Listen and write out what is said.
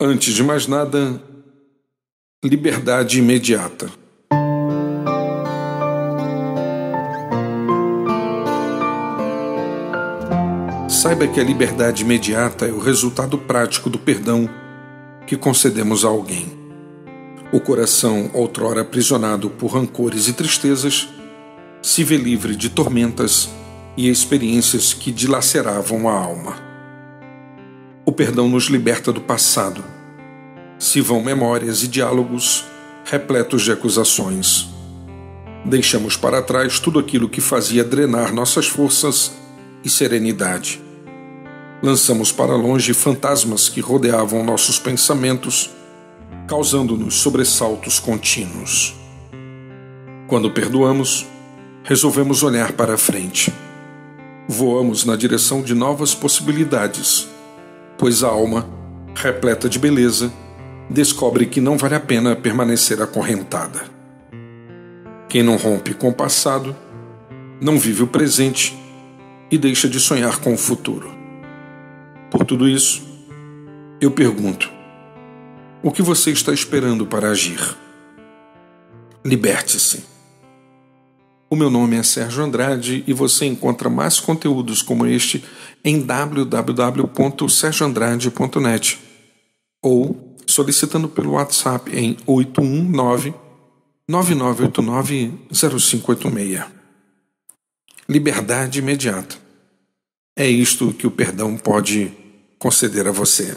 Antes de mais nada, liberdade imediata. Saiba que a liberdade imediata é o resultado prático do perdão que concedemos a alguém. O coração, outrora aprisionado por rancores e tristezas, se vê livre de tormentas e experiências que dilaceravam a alma. Perdão nos liberta do passado. Se vão memórias e diálogos repletos de acusações. Deixamos para trás tudo aquilo que fazia drenar nossas forças e serenidade. Lançamos para longe fantasmas que rodeavam nossos pensamentos, causando-nos sobressaltos contínuos. Quando perdoamos, resolvemos olhar para frente. Voamos na direção de novas possibilidades pois a alma, repleta de beleza, descobre que não vale a pena permanecer acorrentada. Quem não rompe com o passado, não vive o presente e deixa de sonhar com o futuro. Por tudo isso, eu pergunto: o que você está esperando para agir? Liberte-se. O meu nome é Sérgio Andrade e você encontra mais conteúdos como este em www.sergioandrade.net ou solicitando pelo WhatsApp em 819 9989 0586. Liberdade imediata. É isto que o perdão pode conceder a você.